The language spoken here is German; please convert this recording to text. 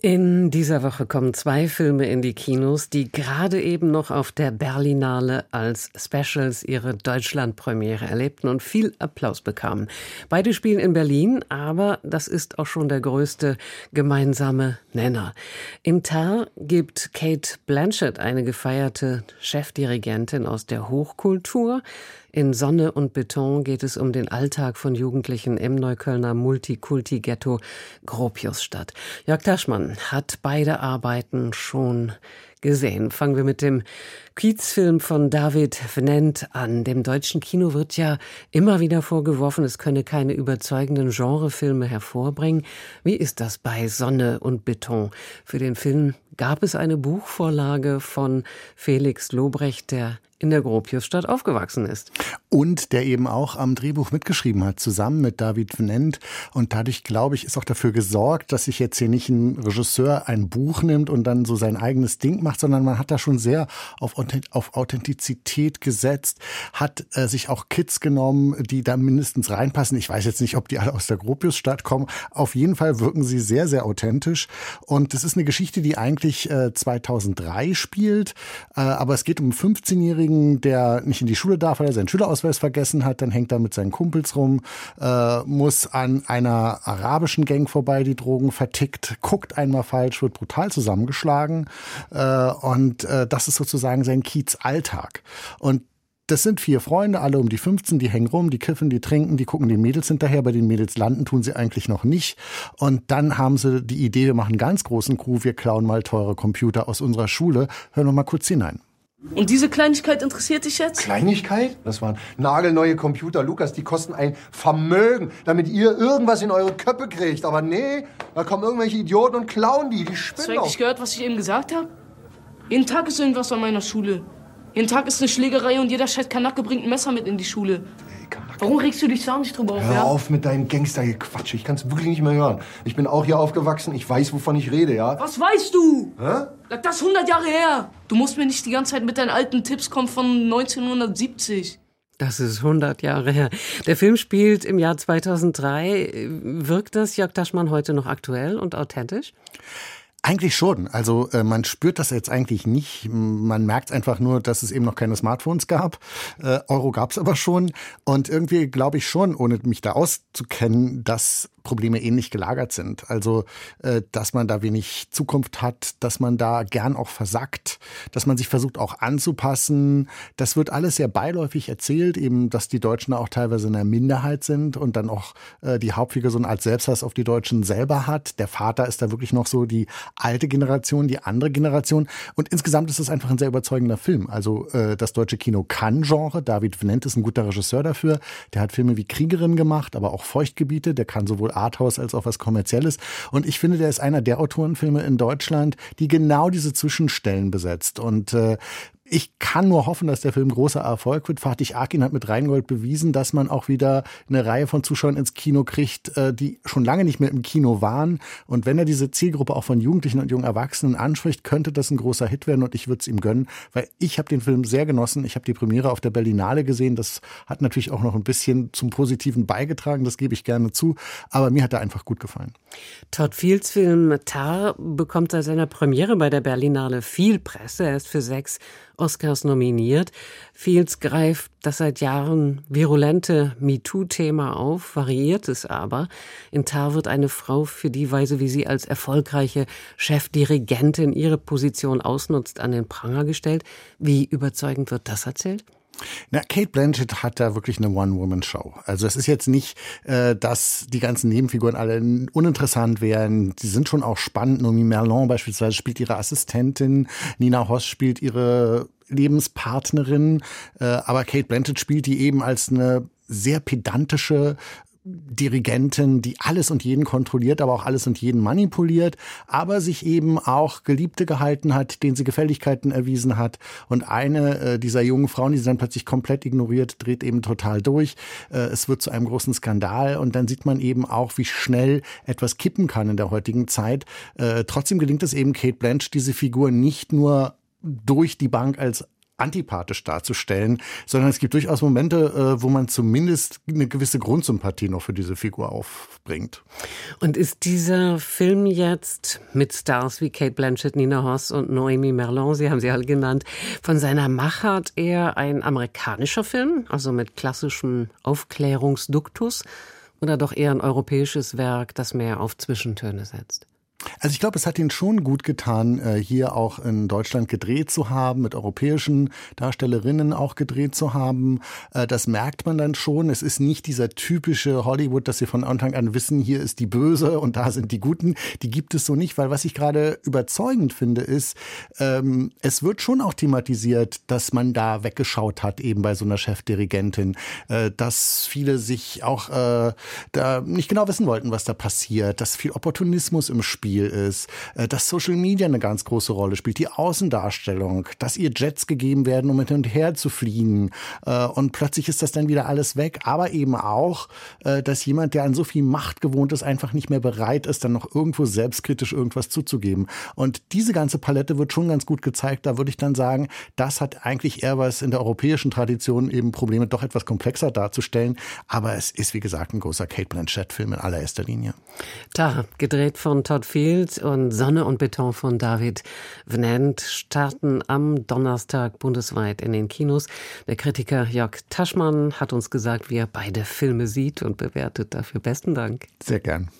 in dieser Woche kommen zwei Filme in die Kinos, die gerade eben noch auf der Berlinale als Specials ihre Deutschlandpremiere erlebten und viel Applaus bekamen. Beide spielen in Berlin, aber das ist auch schon der größte gemeinsame Nenner. Im Tar gibt Kate Blanchett, eine gefeierte Chefdirigentin aus der Hochkultur, in Sonne und Beton geht es um den Alltag von Jugendlichen im Neuköllner Multikulti-Ghetto Gropiusstadt. Jörg Taschmann hat beide Arbeiten schon gesehen. Fangen wir mit dem Kiezfilm von David Vnent an. Dem deutschen Kino wird ja immer wieder vorgeworfen, es könne keine überzeugenden Genrefilme hervorbringen. Wie ist das bei Sonne und Beton? Für den Film gab es eine Buchvorlage von Felix Lobrecht, der in der Gropiusstadt aufgewachsen ist. Und der eben auch am Drehbuch mitgeschrieben hat, zusammen mit David Vnent. Und dadurch, glaube ich, ist auch dafür gesorgt, dass sich jetzt hier nicht ein Regisseur ein Buch nimmt und dann so sein eigenes Ding macht, sondern man hat da schon sehr auf, auf Authentizität gesetzt, hat äh, sich auch Kids genommen, die da mindestens reinpassen. Ich weiß jetzt nicht, ob die alle aus der Gropiusstadt kommen. Auf jeden Fall wirken sie sehr, sehr authentisch. Und es ist eine Geschichte, die eigentlich äh, 2003 spielt. Äh, aber es geht um 15-jährige Kollegen, der nicht in die Schule darf, weil er seinen Schülerausweis vergessen hat. Dann hängt er mit seinen Kumpels rum, äh, muss an einer arabischen Gang vorbei, die Drogen vertickt, guckt einmal falsch, wird brutal zusammengeschlagen. Äh, und äh, das ist sozusagen sein Kiez-Alltag. Und das sind vier Freunde, alle um die 15, die hängen rum, die kiffen, die trinken, die gucken den Mädels hinterher. Bei den Mädels landen tun sie eigentlich noch nicht. Und dann haben sie die Idee, wir machen einen ganz großen Crew, wir klauen mal teure Computer aus unserer Schule. Hören wir mal kurz hinein. Und diese Kleinigkeit interessiert dich jetzt? Kleinigkeit? Das waren nagelneue Computer, Lukas, die kosten ein Vermögen, damit ihr irgendwas in eure Köpfe kriegt. Aber nee, da kommen irgendwelche Idioten und klauen die, die spinnen Hast du eigentlich gehört, was ich eben gesagt habe? Jeden Tag ist irgendwas an meiner Schule. Jeden Tag ist eine Schlägerei und jeder scheiß Kanacke bringt ein Messer mit in die Schule. Warum regst du dich da nicht drüber auf? Hör ja? auf mit deinem Gangstergequatsch. Ich kann es wirklich nicht mehr hören. Ich bin auch hier aufgewachsen. Ich weiß, wovon ich rede, ja? Was weißt du? Hä? Das ist 100 Jahre her. Du musst mir nicht die ganze Zeit mit deinen alten Tipps kommen von 1970. Das ist 100 Jahre her. Der Film spielt im Jahr 2003. Wirkt das Jörg Taschmann heute noch aktuell und authentisch? Eigentlich schon. Also äh, man spürt das jetzt eigentlich nicht. Man merkt einfach nur, dass es eben noch keine Smartphones gab. Äh, Euro gab es aber schon. Und irgendwie glaube ich schon, ohne mich da auszukennen, dass Probleme ähnlich gelagert sind. Also, äh, dass man da wenig Zukunft hat, dass man da gern auch versackt, dass man sich versucht auch anzupassen. Das wird alles sehr beiläufig erzählt, eben, dass die Deutschen auch teilweise in der Minderheit sind und dann auch äh, die Hauptfigur so eine Art Selbsthass auf die Deutschen selber hat. Der Vater ist da wirklich noch so die alte Generation, die andere Generation. Und insgesamt ist es einfach ein sehr überzeugender Film. Also, äh, das deutsche Kino kann Genre. David Venent ist ein guter Regisseur dafür. Der hat Filme wie Kriegerin gemacht, aber auch Feuchtgebiete. Der kann sowohl Arthouse als auch was Kommerzielles. Und ich finde, der ist einer der Autorenfilme in Deutschland, die genau diese Zwischenstellen besetzt. Und äh, ich kann nur hoffen, dass der Film großer Erfolg wird. Fatih Akin hat mit Rheingold bewiesen, dass man auch wieder eine Reihe von Zuschauern ins Kino kriegt, äh, die schon lange nicht mehr im Kino waren. Und wenn er diese Zielgruppe auch von Jugendlichen und jungen Erwachsenen anspricht, könnte das ein großer Hit werden und ich würde es ihm gönnen, weil ich habe den Film sehr genossen. Ich habe die Premiere auf der Berlinale gesehen. Das hat natürlich auch noch ein bisschen zum Positiven beigetragen, das gebe ich gerne zu. Aber mir hat er einfach gut gefallen. Todd Fields Film Tar bekommt seit seiner Premiere bei der Berlinale viel Presse. Er ist für sechs Oscars nominiert. Fields greift das seit Jahren virulente MeToo-Thema auf, variiert es aber. In Tar wird eine Frau für die Weise, wie sie als erfolgreiche Chefdirigentin ihre Position ausnutzt, an den Pranger gestellt. Wie überzeugend wird das erzählt? Na, Kate Blanchett hat da wirklich eine One-Woman-Show. Also es ist jetzt nicht, äh, dass die ganzen Nebenfiguren alle uninteressant wären. Die sind schon auch spannend. Nomi Merlon beispielsweise spielt ihre Assistentin. Nina Hoss spielt ihre Lebenspartnerin. Äh, aber Kate Blanchett spielt die eben als eine sehr pedantische, Dirigentin, die alles und jeden kontrolliert, aber auch alles und jeden manipuliert, aber sich eben auch Geliebte gehalten hat, denen sie Gefälligkeiten erwiesen hat. Und eine äh, dieser jungen Frauen, die sie dann plötzlich komplett ignoriert, dreht eben total durch. Äh, es wird zu einem großen Skandal und dann sieht man eben auch, wie schnell etwas kippen kann in der heutigen Zeit. Äh, trotzdem gelingt es eben Kate Blanche, diese Figur nicht nur durch die Bank als antipathisch darzustellen, sondern es gibt durchaus Momente, äh, wo man zumindest eine gewisse Grundsympathie noch für diese Figur aufbringt. Und ist dieser Film jetzt mit Stars wie Kate Blanchett, Nina Hoss und Noemi Merlon, Sie haben sie alle genannt, von seiner Machart eher ein amerikanischer Film, also mit klassischem Aufklärungsduktus, oder doch eher ein europäisches Werk, das mehr auf Zwischentöne setzt? Also ich glaube, es hat ihn schon gut getan, äh, hier auch in Deutschland gedreht zu haben, mit europäischen Darstellerinnen auch gedreht zu haben. Äh, das merkt man dann schon. Es ist nicht dieser typische Hollywood, dass sie von Anfang an wissen, hier ist die Böse und da sind die Guten. Die gibt es so nicht, weil was ich gerade überzeugend finde, ist, ähm, es wird schon auch thematisiert, dass man da weggeschaut hat, eben bei so einer Chefdirigentin, äh, dass viele sich auch da nicht genau wissen wollten, was da passiert, dass viel Opportunismus im Spiel Spiel ist, äh, dass Social Media eine ganz große Rolle spielt, die Außendarstellung, dass ihr Jets gegeben werden, um hin und her zu fliegen äh, und plötzlich ist das dann wieder alles weg, aber eben auch, äh, dass jemand, der an so viel Macht gewohnt ist, einfach nicht mehr bereit ist, dann noch irgendwo selbstkritisch irgendwas zuzugeben. Und diese ganze Palette wird schon ganz gut gezeigt. Da würde ich dann sagen, das hat eigentlich eher was in der europäischen Tradition eben Probleme doch etwas komplexer darzustellen. Aber es ist, wie gesagt, ein großer Kate Blanchett-Film in allererster Linie. Da, gedreht von Todd Field Field und Sonne und Beton von David Vnant starten am Donnerstag bundesweit in den Kinos. Der Kritiker Jörg Taschmann hat uns gesagt, wie er beide Filme sieht und bewertet. Dafür besten Dank. Sehr gern.